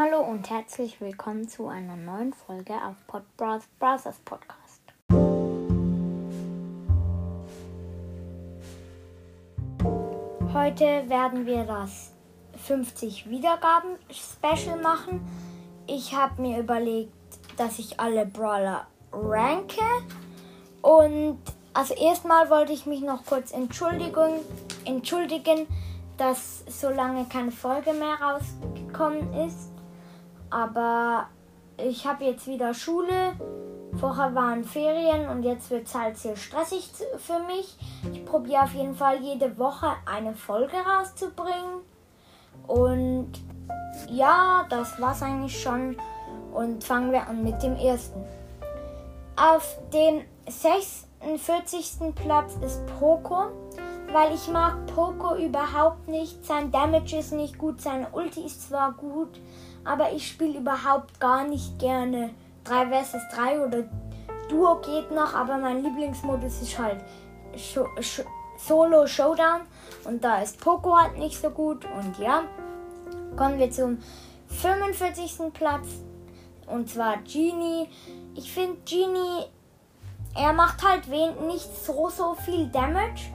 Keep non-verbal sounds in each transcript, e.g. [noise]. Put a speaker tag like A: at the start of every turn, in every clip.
A: Hallo und herzlich willkommen zu einer neuen Folge auf Pod Brothers Podcast. Heute werden wir das 50 Wiedergaben Special machen. Ich habe mir überlegt, dass ich alle Brawler ranke und also erstmal wollte ich mich noch kurz entschuldigen, entschuldigen, dass so lange keine Folge mehr rausgekommen ist. Aber ich habe jetzt wieder Schule. Vorher waren Ferien und jetzt wird es halt sehr stressig für mich. Ich probiere auf jeden Fall jede Woche eine Folge rauszubringen. Und ja, das war's eigentlich schon. Und fangen wir an mit dem ersten. Auf dem 46. Platz ist Poco, weil ich mag Poco überhaupt nicht. Sein Damage ist nicht gut, seine Ulti ist zwar gut, aber ich spiele überhaupt gar nicht gerne 3 vs 3 oder Duo geht noch, aber mein Lieblingsmodus ist halt Solo Showdown und da ist Poco halt nicht so gut und ja, kommen wir zum 45. Platz und zwar Genie. Ich finde Genie, er macht halt nicht so so viel Damage.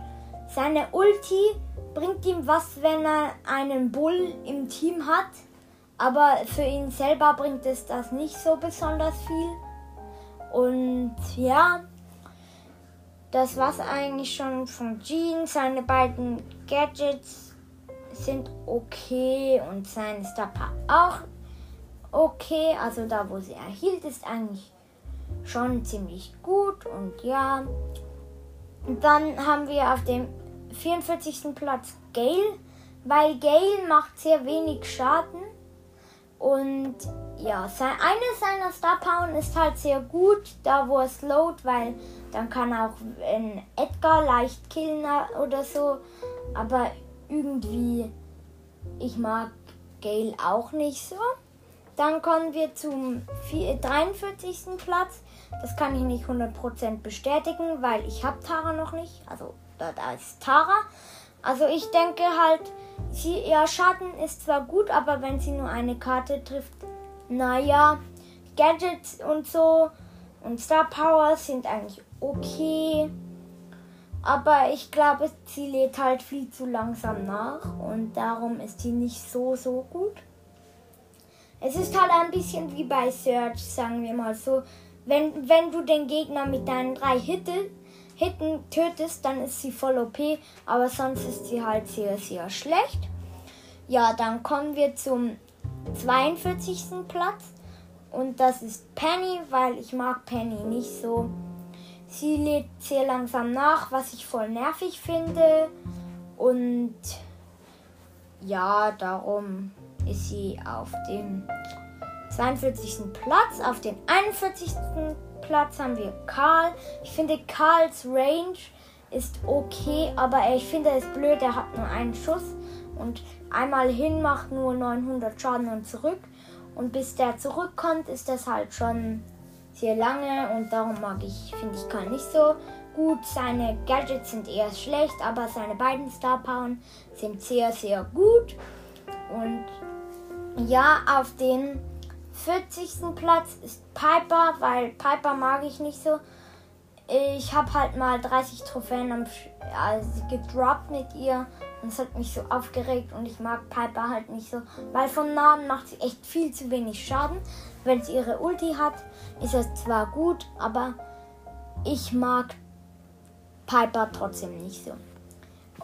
A: Seine Ulti bringt ihm was, wenn er einen Bull im Team hat. Aber für ihn selber bringt es das nicht so besonders viel. Und ja, das war's eigentlich schon von Jean. Seine beiden Gadgets sind okay und sein Star auch okay. Also da, wo sie erhielt, ist eigentlich schon ziemlich gut. Und ja, dann haben wir auf dem 44. Platz Gale, weil Gale macht sehr wenig Schaden. Und ja, sein, eine seiner Star Power ist halt sehr gut, da wo er slowt, weil dann kann auch ein Edgar leicht killen oder so. Aber irgendwie, ich mag Gale auch nicht so. Dann kommen wir zum 43. Platz. Das kann ich nicht 100% bestätigen, weil ich habe Tara noch nicht. Also da ist Tara. Also ich denke halt, sie, ja, Schaden ist zwar gut, aber wenn sie nur eine Karte trifft, naja, Gadgets und so und Star Power sind eigentlich okay. Aber ich glaube, sie lädt halt viel zu langsam nach und darum ist sie nicht so, so gut. Es ist halt ein bisschen wie bei Search, sagen wir mal so. Wenn, wenn du den Gegner mit deinen drei Hitte, Hitten tötest, dann ist sie voll OP, aber sonst ist sie halt sehr, sehr schlecht. Ja, dann kommen wir zum 42. Platz und das ist Penny, weil ich mag Penny nicht so. Sie lädt sehr langsam nach, was ich voll nervig finde und ja, darum ist sie auf dem 42. Platz. Auf dem 41. Platz haben wir Karl. Ich finde Karls Range ist okay, aber ich finde es blöd, er hat nur einen Schuss und einmal hin macht nur 900 Schaden und zurück. Und bis der zurückkommt, ist das halt schon sehr lange und darum mag ich, finde ich Karl nicht so gut. Seine Gadgets sind eher schlecht, aber seine beiden Star Power sind sehr, sehr gut. Und ja, auf den 40. Platz ist Piper, weil Piper mag ich nicht so. Ich habe halt mal 30 Trophäen am, also gedroppt mit ihr und es hat mich so aufgeregt und ich mag Piper halt nicht so, weil von Namen macht sie echt viel zu wenig Schaden. Wenn sie ihre Ulti hat, ist das zwar gut, aber ich mag Piper trotzdem nicht so.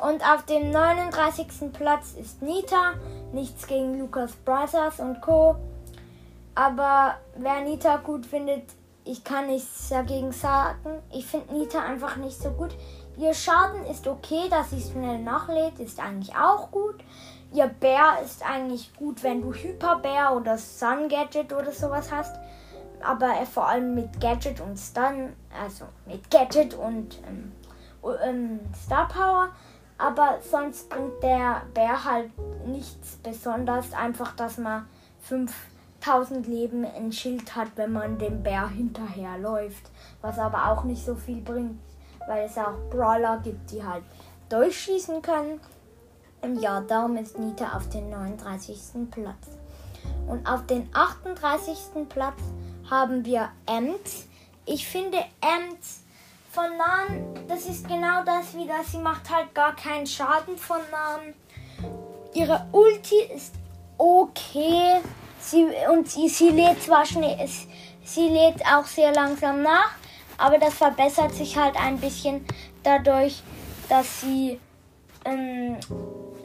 A: Und auf dem 39. Platz ist Nita. Nichts gegen Lucas Brothers und Co. Aber wer Nita gut findet, ich kann nichts dagegen sagen. Ich finde Nita einfach nicht so gut. Ihr Schaden ist okay, dass sie schnell nachlädt, ist eigentlich auch gut. Ihr Bär ist eigentlich gut, wenn du Hyperbär oder Sun Gadget oder sowas hast. Aber vor allem mit Gadget und Stun, also mit Gadget und ähm, ähm, Star Power aber sonst bringt der Bär halt nichts Besonderes. Einfach, dass man 5000 Leben ein Schild hat, wenn man dem Bär hinterherläuft. Was aber auch nicht so viel bringt, weil es auch Brawler gibt, die halt durchschießen können. Und ja, darum ist Nita auf dem 39. Platz. Und auf den 38. Platz haben wir Ems. Ich finde Ems von Nahen, das ist genau das wieder. Sie macht halt gar keinen Schaden von Nahen. Ihre Ulti ist okay. Sie, und sie, sie lädt zwar schnell, sie lädt auch sehr langsam nach, aber das verbessert sich halt ein bisschen dadurch, dass sie ähm,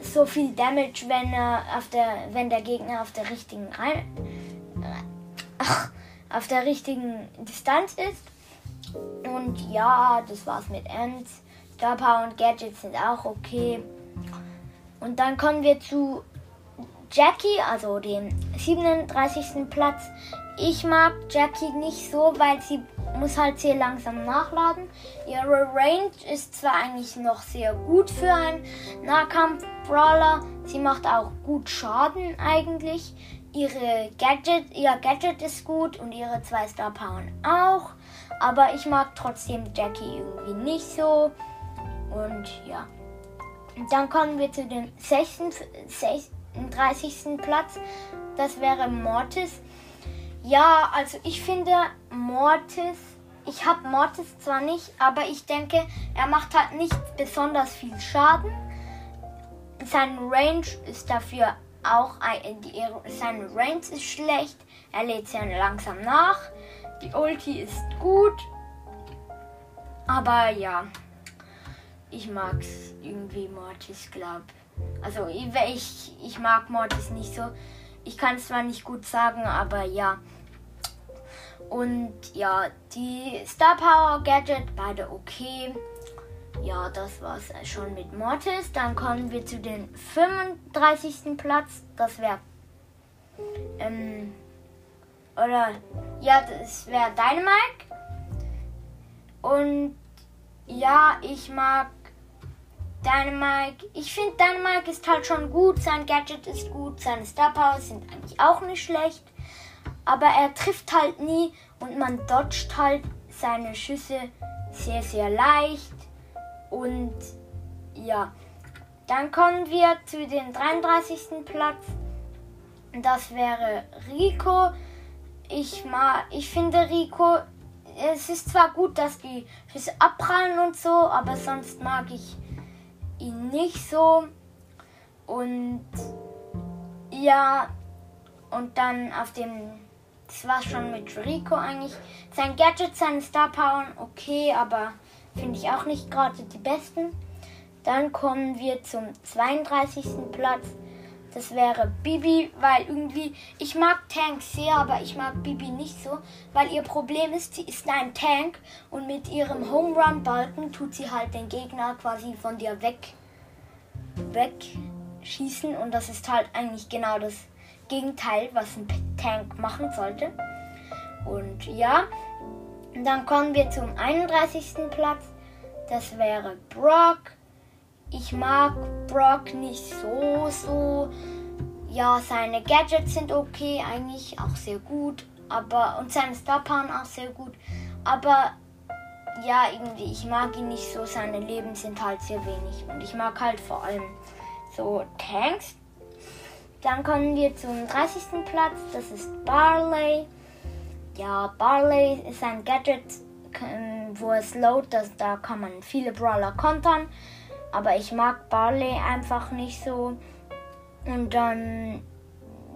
A: so viel Damage, wenn, er auf der, wenn der Gegner auf der richtigen äh, [laughs] auf der richtigen Distanz ist. Und ja, das war's mit Ends. Star und Gadgets sind auch okay. Und dann kommen wir zu Jackie, also dem 37. Platz. Ich mag Jackie nicht so, weil sie muss halt sehr langsam nachladen. Ihre Range ist zwar eigentlich noch sehr gut für einen Nahkampf-Brawler, sie macht auch gut Schaden eigentlich. Ihre Gadget, ihr Gadget ist gut und ihre zwei Star Power auch. Aber ich mag trotzdem Jackie irgendwie nicht so. Und ja. Dann kommen wir zu dem 36. Platz. Das wäre Mortis. Ja, also ich finde Mortis, ich habe Mortis zwar nicht, aber ich denke, er macht halt nicht besonders viel Schaden. Sein Range ist dafür auch, die, seine Range ist schlecht. Er lädt sehr langsam nach. Die Ulti ist gut. Aber ja, ich mag's irgendwie Mortis, glaub. Also ich, ich mag Mortis nicht so. Ich kann es zwar nicht gut sagen, aber ja. Und ja, die Star Power Gadget, beide okay. Ja, das war's schon mit Mortis. Dann kommen wir zu den 35. Platz. Das wäre. Ähm, oder. Ja, das wäre Dynamite. Und ja, ich mag Dynamite. Ich finde Dynamite ist halt schon gut. Sein Gadget ist gut. Seine Star Power sind eigentlich auch nicht schlecht aber er trifft halt nie und man dodgt halt seine Schüsse sehr, sehr leicht. Und ja, dann kommen wir zu dem 33. Platz. Das wäre Rico. Ich, mag, ich finde Rico, es ist zwar gut, dass die Schüsse abprallen und so, aber sonst mag ich ihn nicht so. Und ja, und dann auf dem das war schon mit Rico eigentlich. Sein Gadget, seine Star Power, okay, aber finde ich auch nicht gerade die besten. Dann kommen wir zum 32. Platz. Das wäre Bibi, weil irgendwie, ich mag Tanks sehr, aber ich mag Bibi nicht so, weil ihr Problem ist, sie ist ein Tank und mit ihrem Home Run Balken tut sie halt den Gegner quasi von dir weg, wegschießen und das ist halt eigentlich genau das Gegenteil, was ein Tank machen sollte. Und ja, dann kommen wir zum 31. Platz. Das wäre Brock. Ich mag Brock nicht so, so. Ja, seine Gadgets sind okay, eigentlich auch sehr gut. Aber, und seine Star Power auch sehr gut. Aber ja, irgendwie, ich mag ihn nicht so. Seine Leben sind halt sehr wenig. Und ich mag halt vor allem so Tanks, dann kommen wir zum 30. Platz, das ist Barley. Ja, Barley ist ein Gadget, ähm, wo es load, das, da kann man viele Brawler kontern. Aber ich mag Barley einfach nicht so. Und dann,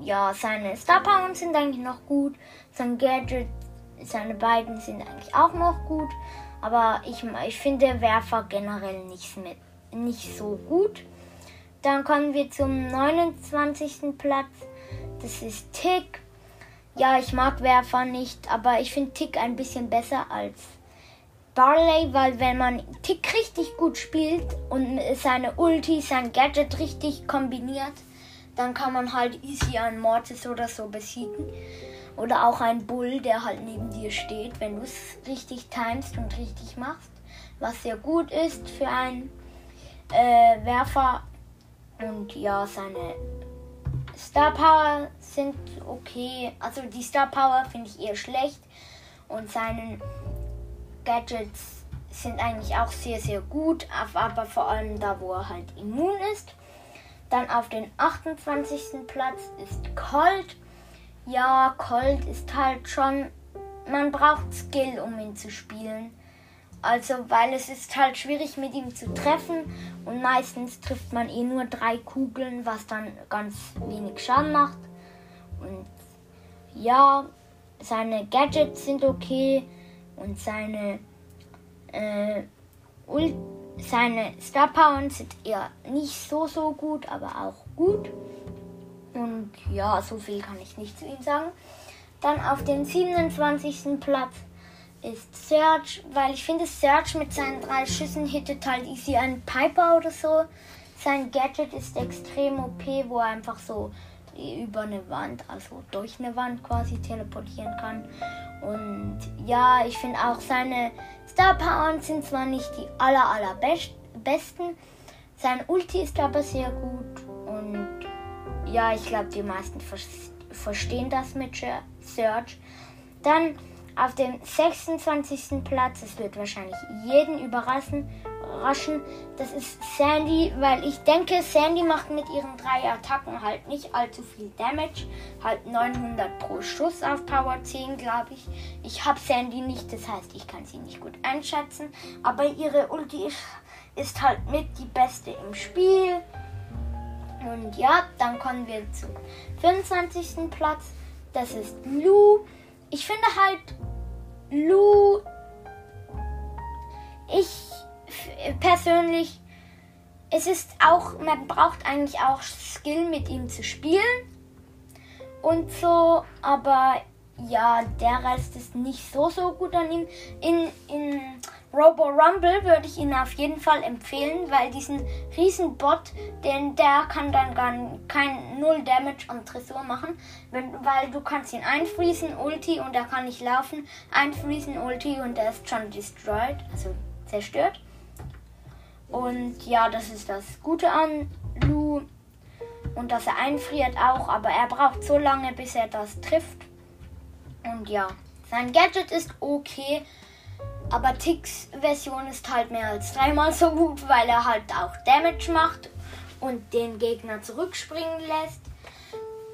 A: ja, seine Star Power sind eigentlich noch gut. Sein Gadget, seine beiden sind eigentlich auch noch gut. Aber ich, ich finde Werfer generell nicht, mit, nicht so gut. Dann kommen wir zum 29. Platz. Das ist Tick. Ja, ich mag Werfer nicht, aber ich finde Tick ein bisschen besser als Barley, weil wenn man Tick richtig gut spielt und seine Ulti, sein Gadget richtig kombiniert, dann kann man halt easy einen Mortis oder so besiegen. Oder auch einen Bull, der halt neben dir steht, wenn du es richtig timest und richtig machst. Was sehr gut ist für einen äh, Werfer und ja, seine Star Power sind okay. Also die Star Power finde ich eher schlecht. Und seine Gadgets sind eigentlich auch sehr, sehr gut. Aber vor allem da, wo er halt immun ist. Dann auf den 28. Platz ist Colt. ja, Colt ist halt schon, man braucht Skill, um ihn zu spielen. Also, weil es ist halt schwierig mit ihm zu treffen und meistens trifft man eh nur drei Kugeln, was dann ganz wenig Schaden macht. Und ja, seine Gadgets sind okay und seine äh, seine Star Powers sind eher nicht so so gut, aber auch gut. Und ja, so viel kann ich nicht zu ihm sagen. Dann auf dem 27. Platz ist Serge, weil ich finde, Serge mit seinen drei Schüssen hittet halt easy einen Piper oder so. Sein Gadget ist extrem OP, wo er einfach so über eine Wand, also durch eine Wand quasi teleportieren kann. Und ja, ich finde auch seine Star Powers sind zwar nicht die aller aller besten, sein Ulti ist aber sehr gut und ja, ich glaube, die meisten verstehen das mit Search. Dann auf dem 26. Platz, es wird wahrscheinlich jeden überraschen, das ist Sandy, weil ich denke, Sandy macht mit ihren drei Attacken halt nicht allzu viel Damage. Halt 900 pro Schuss auf Power 10, glaube ich. Ich habe Sandy nicht, das heißt, ich kann sie nicht gut einschätzen. Aber ihre Ulti ist, ist halt mit die beste im Spiel. Und ja, dann kommen wir zum 25. Platz. Das ist Lou. Ich finde halt Lou. Ich persönlich. Es ist auch, man braucht eigentlich auch Skill mit ihm zu spielen. Und so, aber ja, der Rest ist nicht so, so gut an ihm. In, in Robo Rumble würde ich ihn auf jeden Fall empfehlen, weil diesen riesen Bot, den der kann dann gar kein Null Damage am Tresor machen, wenn, weil du kannst ihn einfriesen, Ulti und er kann nicht laufen, einfriesen, Ulti und er ist schon destroyed, also zerstört. Und ja, das ist das Gute an Lu und dass er einfriert auch, aber er braucht so lange, bis er das trifft. Und ja, sein Gadget ist okay. Aber Ticks Version ist halt mehr als dreimal so gut, weil er halt auch Damage macht und den Gegner zurückspringen lässt.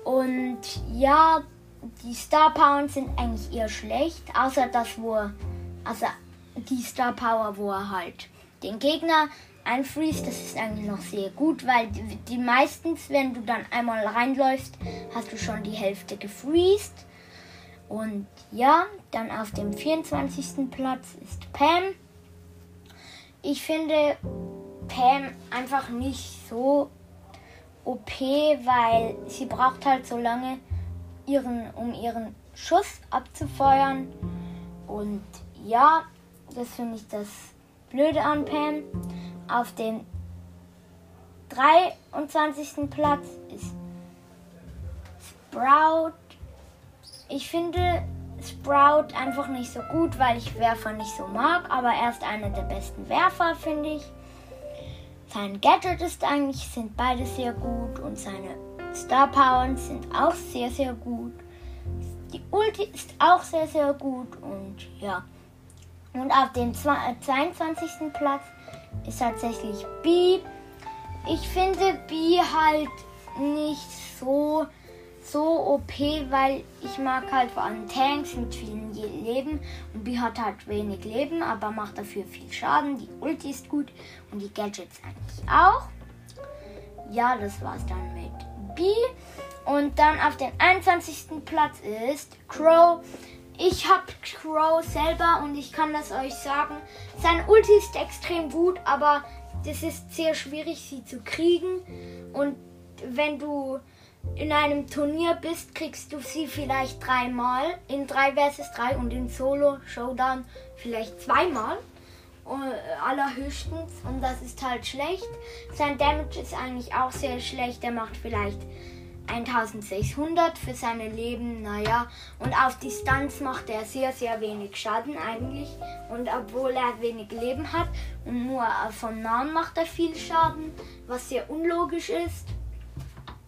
A: Und ja, die Star Power sind eigentlich eher schlecht, außer das, wo er, also die Star Power, wo er halt den Gegner einfriest, das ist eigentlich noch sehr gut, weil die, die meistens, wenn du dann einmal reinläufst, hast du schon die Hälfte gefreezed. Und ja, dann auf dem 24. Platz ist Pam. Ich finde Pam einfach nicht so OP, weil sie braucht halt so lange, ihren, um ihren Schuss abzufeuern. Und ja, das finde ich das Blöde an Pam. Auf dem 23. Platz ist Sprout ich finde Sprout einfach nicht so gut, weil ich Werfer nicht so mag, aber er ist einer der besten Werfer, finde ich. Sein Gadget ist eigentlich, sind beide sehr gut und seine Star Powers sind auch sehr, sehr gut. Die Ulti ist auch sehr, sehr gut und ja. Und auf dem 22. Äh, Platz ist tatsächlich B. Ich finde B halt nicht so so OP, weil ich mag halt vor allem Tanks mit vielen Leben. Und B hat halt wenig Leben, aber macht dafür viel Schaden. Die Ulti ist gut und die Gadgets eigentlich auch. Ja, das war's dann mit B. Und dann auf den 21. Platz ist Crow. Ich habe Crow selber und ich kann das euch sagen. Sein Ulti ist extrem gut, aber das ist sehr schwierig, sie zu kriegen. Und wenn du in einem Turnier bist, kriegst du sie vielleicht dreimal. In 3 vs 3 und in Solo Showdown vielleicht zweimal. Äh, allerhöchstens. Und das ist halt schlecht. Sein Damage ist eigentlich auch sehr schlecht. Er macht vielleicht 1600 für seine Leben, naja. Und auf Distanz macht er sehr, sehr wenig Schaden eigentlich. Und obwohl er wenig Leben hat und nur vom Nahen macht er viel Schaden, was sehr unlogisch ist.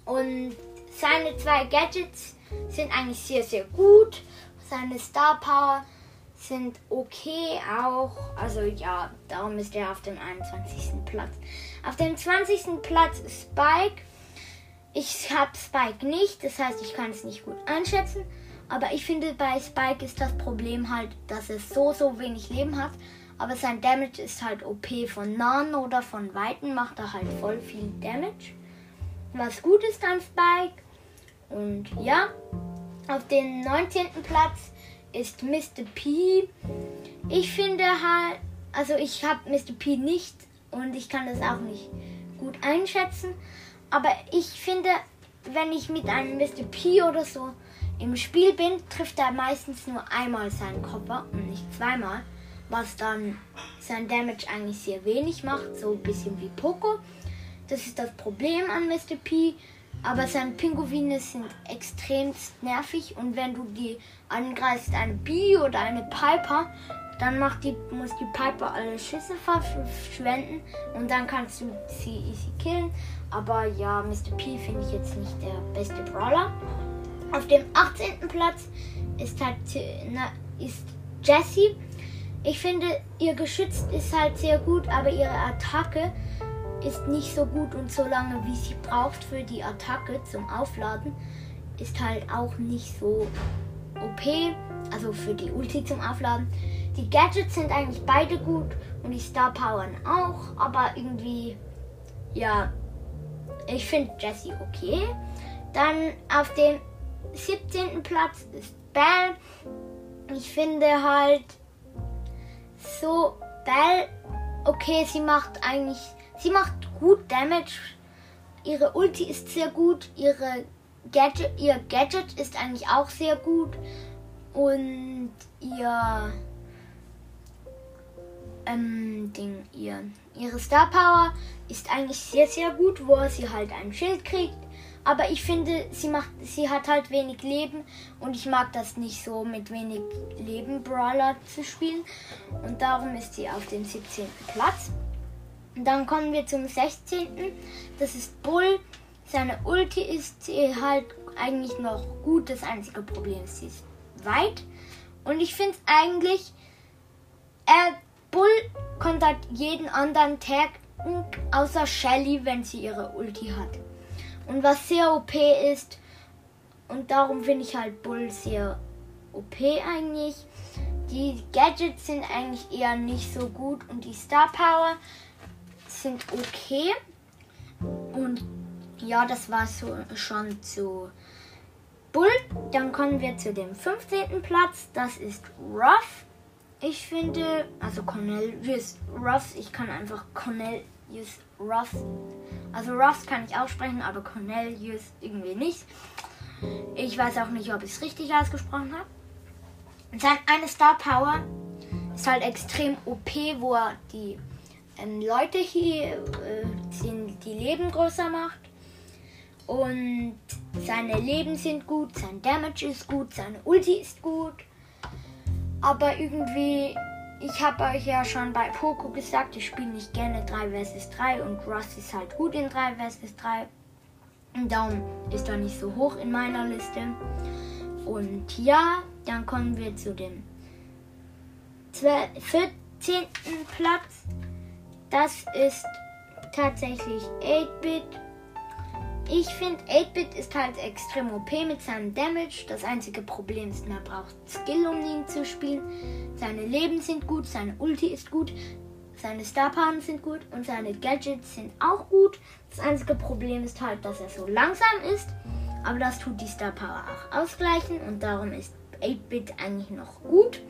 A: Und seine zwei Gadgets sind eigentlich sehr, sehr gut. Seine Star Power sind okay auch. Also ja, darum ist er auf dem 21. Platz. Auf dem 20. Platz Spike. Ich habe Spike nicht, das heißt, ich kann es nicht gut einschätzen. Aber ich finde, bei Spike ist das Problem halt, dass es so, so wenig Leben hat. Aber sein Damage ist halt OP von nahen oder von weiten, macht er halt voll viel Damage. Was gut ist an Spike. Und ja, auf dem 19. Platz ist Mr. P. Ich finde halt, also ich habe Mr. P nicht und ich kann das auch nicht gut einschätzen. Aber ich finde, wenn ich mit einem Mr. P oder so im Spiel bin, trifft er meistens nur einmal seinen Kopper und nicht zweimal, was dann sein Damage eigentlich sehr wenig macht, so ein bisschen wie Poco. Das ist das Problem an Mr. P. Aber seine Pinguine sind extrem nervig und wenn du die angreifst, eine Bee oder eine Piper, dann macht die, muss die Piper alle Schüsse verschwenden und dann kannst du sie easy killen. Aber ja, Mr. P finde ich jetzt nicht der beste Brawler. Auf dem 18. Platz ist halt ist Jessie. Ich finde, ihr Geschütz ist halt sehr gut, aber ihre Attacke ist nicht so gut und so lange, wie sie braucht für die Attacke zum Aufladen, ist halt auch nicht so OP. Also für die Ulti zum Aufladen. Die Gadgets sind eigentlich beide gut und die Star Powern auch, aber irgendwie, ja, ich finde Jessie okay. Dann auf dem 17. Platz ist Belle. Ich finde halt so Belle, okay, sie macht eigentlich, sie macht gut Damage. Ihre Ulti ist sehr gut, ihre Gadget, ihr Gadget ist eigentlich auch sehr gut und ihr ähm, Ding, ihr, ihre Star Power ist eigentlich sehr, sehr gut, wo sie halt ein Schild kriegt. Aber ich finde, sie macht, sie hat halt wenig Leben und ich mag das nicht so mit wenig Leben Brawler zu spielen. Und darum ist sie auf dem 17. Platz. dann kommen wir zum 16. Das ist Bull. Seine Ulti ist halt eigentlich noch gut. Das einzige Problem ist, sie ist weit. Und ich finde eigentlich, er Bull kontert jeden anderen Tag außer Shelly, wenn sie ihre Ulti hat. Und was sehr OP ist, und darum finde ich halt Bull sehr OP eigentlich. Die Gadgets sind eigentlich eher nicht so gut und die Star Power sind okay. Und ja, das war so schon zu Bull. Dann kommen wir zu dem 15. Platz. Das ist Ruff. Ich finde, also Cornelius Ruffs, ich kann einfach Cornelius Ruffs, also Ruffs kann ich aussprechen, aber Cornelius irgendwie nicht. Ich weiß auch nicht, ob ich es richtig ausgesprochen habe. Sein eine Star Power ist halt extrem OP, wo er die ähm, Leute hier äh, die, die Leben größer macht. Und seine Leben sind gut, sein Damage ist gut, seine Ulti ist gut. Aber irgendwie, ich habe euch ja schon bei Poco gesagt, ich spiele nicht gerne 3 vs 3 und Rust ist halt gut in 3 vs 3. Und darum ist er nicht so hoch in meiner Liste. Und ja, dann kommen wir zu dem 14. Platz. Das ist tatsächlich 8-Bit. Ich finde, 8-Bit ist halt extrem OP mit seinem Damage. Das einzige Problem ist, er braucht Skill, um ihn zu spielen. Seine Leben sind gut, seine Ulti ist gut, seine Star Powers sind gut und seine Gadgets sind auch gut. Das einzige Problem ist halt, dass er so langsam ist. Aber das tut die Star Power auch ausgleichen und darum ist 8-Bit eigentlich noch gut.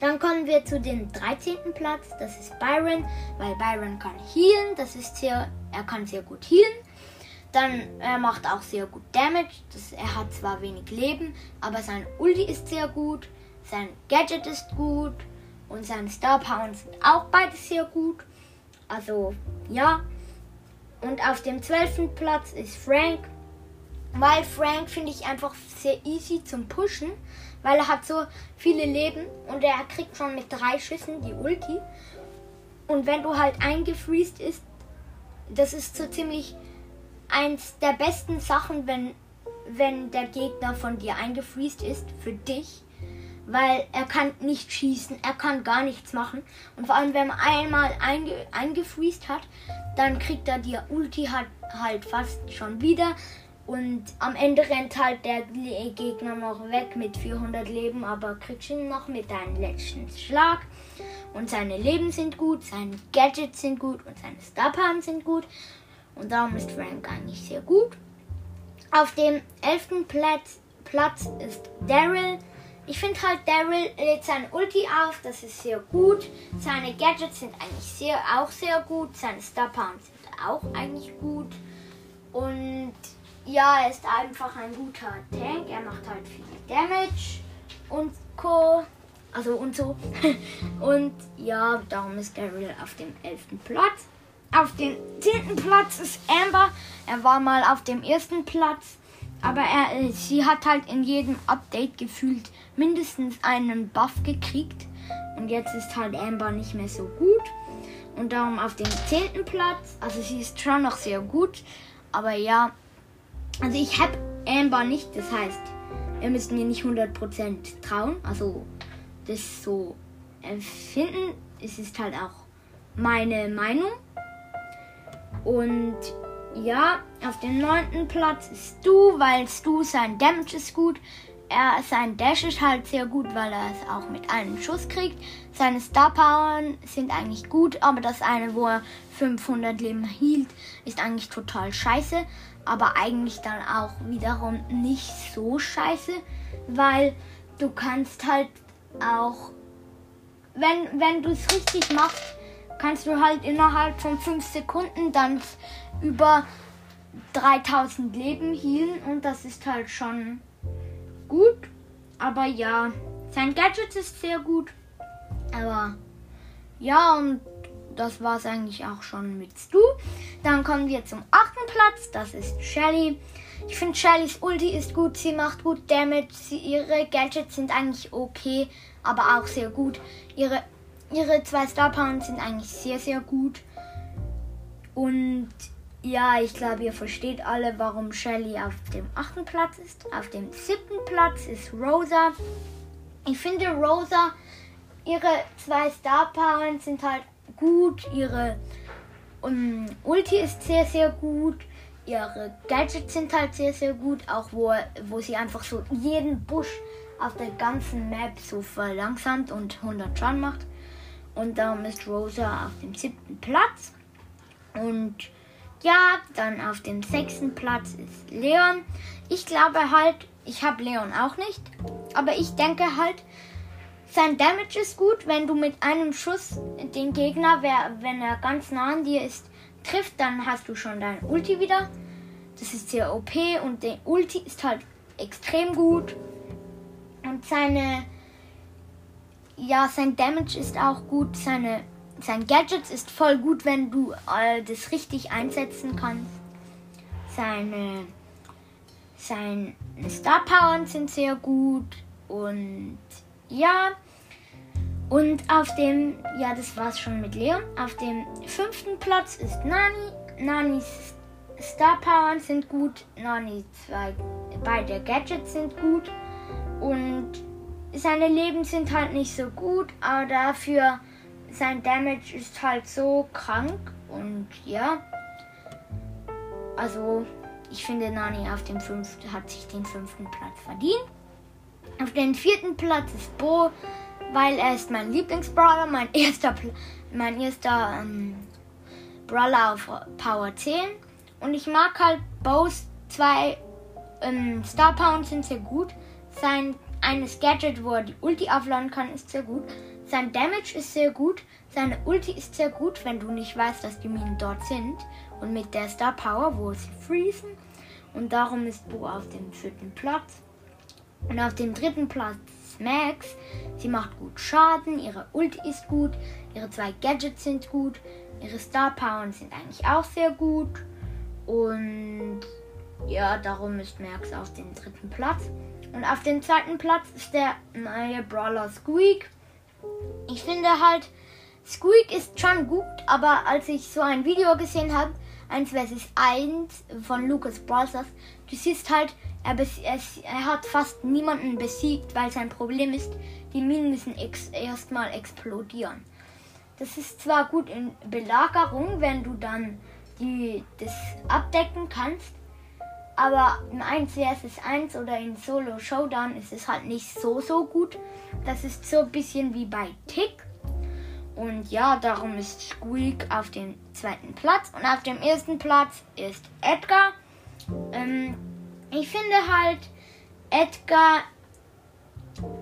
A: Dann kommen wir zu dem 13. Platz, das ist Byron, weil Byron kann healen, das ist sehr, er kann sehr gut healen. Dann er macht auch sehr gut Damage. Das, er hat zwar wenig Leben, aber sein Ulti ist sehr gut. Sein Gadget ist gut. Und seine Star Power sind auch beide sehr gut. Also ja. Und auf dem 12. Platz ist Frank. Weil Frank finde ich einfach sehr easy zum Pushen. Weil er hat so viele Leben und er kriegt schon mit drei Schüssen die Ulti. Und wenn du halt eingefriest ist, das ist so ziemlich eins der besten Sachen, wenn, wenn der Gegner von dir eingefriest ist, für dich. weil er kann nicht schießen, er kann gar nichts machen. Und vor allem, wenn man einmal einge eingefriest hat, dann kriegt er die Ulti halt, halt fast schon wieder. Und am Ende rennt halt der Gegner noch weg mit 400 Leben, aber kriegt ihn noch mit einem letzten Schlag. Und seine Leben sind gut, seine Gadgets sind gut und seine Starpowers sind gut. Und darum ist Frank eigentlich sehr gut. Auf dem 11. Platz, Platz ist Daryl. Ich finde halt, Daryl lädt seine Ulti auf, das ist sehr gut. Seine Gadgets sind eigentlich sehr, auch sehr gut. Seine Starpowers sind auch eigentlich gut. Und ja, er ist einfach ein guter Tank. Er macht halt viel Damage und Co. Also und so. [laughs] und ja, darum ist Daryl auf dem 11. Platz. Auf dem 10. Platz ist Amber. Er war mal auf dem ersten Platz. Aber er, äh, sie hat halt in jedem Update gefühlt mindestens einen Buff gekriegt. Und jetzt ist halt Amber nicht mehr so gut. Und darum auf dem 10. Platz. Also sie ist schon noch sehr gut. Aber ja. Also ich habe Amber nicht. Das heißt, wir müssen ihr nicht 100% trauen. Also das so empfinden. Es ist halt auch meine Meinung. Und ja, auf dem neunten Platz ist Stu, weil Stu sein Damage ist gut. Er, sein Dash ist halt sehr gut, weil er es auch mit einem Schuss kriegt. Seine Star Power sind eigentlich gut, aber das eine, wo er 500 Leben hielt, ist eigentlich total scheiße. Aber eigentlich dann auch wiederum nicht so scheiße, weil du kannst halt auch, wenn, wenn du es richtig machst, kannst du halt innerhalb von 5 Sekunden dann über 3000 Leben healen und das ist halt schon gut. Aber ja, sein Gadget ist sehr gut. Aber ja, und das war es eigentlich auch schon mit Stu. Dann kommen wir zum achten Platz. Das ist Shelly. Ich finde Shellys Ulti ist gut. Sie macht gut Damage. Sie, ihre Gadgets sind eigentlich okay, aber auch sehr gut. Ihre, ihre zwei Star Power sind eigentlich sehr, sehr gut. Und ja, ich glaube, ihr versteht alle, warum Shelly auf dem achten Platz ist. Auf dem siebten Platz ist Rosa. Ich finde Rosa, ihre zwei Star Powers sind halt gut. Ihre um, Ulti ist sehr, sehr gut. Ihre Gadgets sind halt sehr, sehr gut. Auch wo, wo sie einfach so jeden Busch auf der ganzen Map so verlangsamt und 100 Schaden macht. Und darum ist Rosa auf dem siebten Platz. Und ja, dann auf dem sechsten Platz ist Leon. Ich glaube halt, ich habe Leon auch nicht. Aber ich denke halt, sein Damage ist gut, wenn du mit einem Schuss den Gegner, wenn er ganz nah an dir ist, trifft, dann hast du schon dein Ulti wieder. Das ist sehr OP und der Ulti ist halt extrem gut. Und seine, ja, sein Damage ist auch gut. Seine sein Gadget ist voll gut, wenn du äh, das richtig einsetzen kannst. Seine, seine Star Powers sind sehr gut und ja. Und auf dem, ja, das war's schon mit Leon. Auf dem fünften Platz ist Nani. Nanis Star Powers sind gut. Nani zwei, beide Gadgets sind gut. Und seine Leben sind halt nicht so gut, aber dafür sein Damage ist halt so krank und ja. Also, ich finde Nani auf dem fünften hat sich den fünften Platz verdient. Auf den vierten Platz ist Bo, weil er ist mein Lieblingsbrawler, mein erster, mein erster ähm, Brawler auf Power 10. Und ich mag halt Bo's zwei ähm, Star Pounds sind sehr gut. Sein eines Gadget, wo er die Ulti aufladen kann, ist sehr gut. Sein Damage ist sehr gut. Seine Ulti ist sehr gut, wenn du nicht weißt, dass die Minen dort sind. Und mit der Star Power, wo sie freezen. Und darum ist Bo auf dem vierten Platz. Und auf dem dritten Platz Max. Sie macht gut Schaden, ihre Ulti ist gut, ihre zwei Gadgets sind gut, ihre Star Power sind eigentlich auch sehr gut. Und ja, darum ist Max auf dem dritten Platz. Und auf dem zweiten Platz ist der neue Brawler Squeak. Ich finde halt, Squeak ist schon gut, aber als ich so ein Video gesehen habe, 1 vs 1 von Lucas Brawlers, du siehst halt, Er, er, hat fast niemanden besiegt, weil sein Problem ist, die Minen müssen ex erstmal explodieren. Das ist zwar gut in Belagerung, wenn du dann die, das abdecken kannst, aber im 1 vs 1 oder in Solo Showdown ist es halt nicht so, so gut. Das ist so ein bisschen wie bei Tick. Und ja, darum ist Squeak auf dem zweiten Platz. Und auf dem ersten Platz ist Edgar. Ähm, ich finde halt Edgar,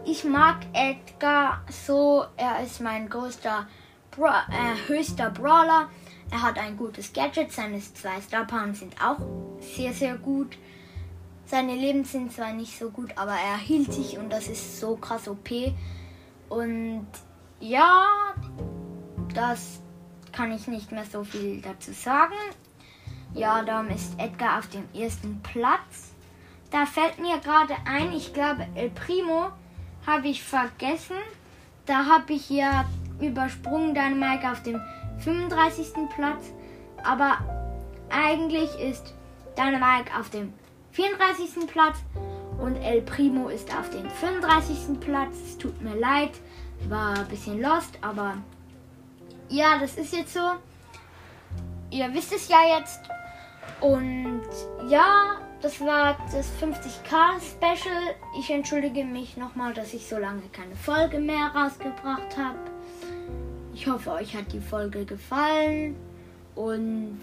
A: ich mag Edgar so, er ist mein größter, Bra äh, höchster Brawler. Er hat ein gutes Gadget, seine zwei Star Power sind auch sehr, sehr gut. Seine Leben sind zwar nicht so gut, aber er hielt sich und das ist so krass OP. Und ja, das kann ich nicht mehr so viel dazu sagen. Ja, darum ist Edgar auf dem ersten Platz. Da fällt mir gerade ein, ich glaube, El Primo habe ich vergessen. Da habe ich ja übersprungen, deine Mike auf dem 35. Platz. Aber eigentlich ist Dynamite auf dem 34. Platz und El Primo ist auf dem 35. Platz. Es tut mir leid, war ein bisschen lost, aber ja, das ist jetzt so. Ihr wisst es ja jetzt. Und ja, das war das 50k Special. Ich entschuldige mich nochmal, dass ich so lange keine Folge mehr rausgebracht habe. Ich hoffe, euch hat die Folge gefallen. Und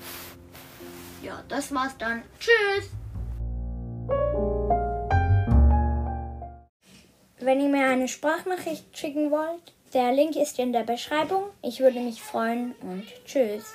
A: ja, das war's dann. Tschüss! Wenn ihr mir eine Sprachnachricht schicken wollt, der Link ist in der Beschreibung. Ich würde mich freuen und tschüss.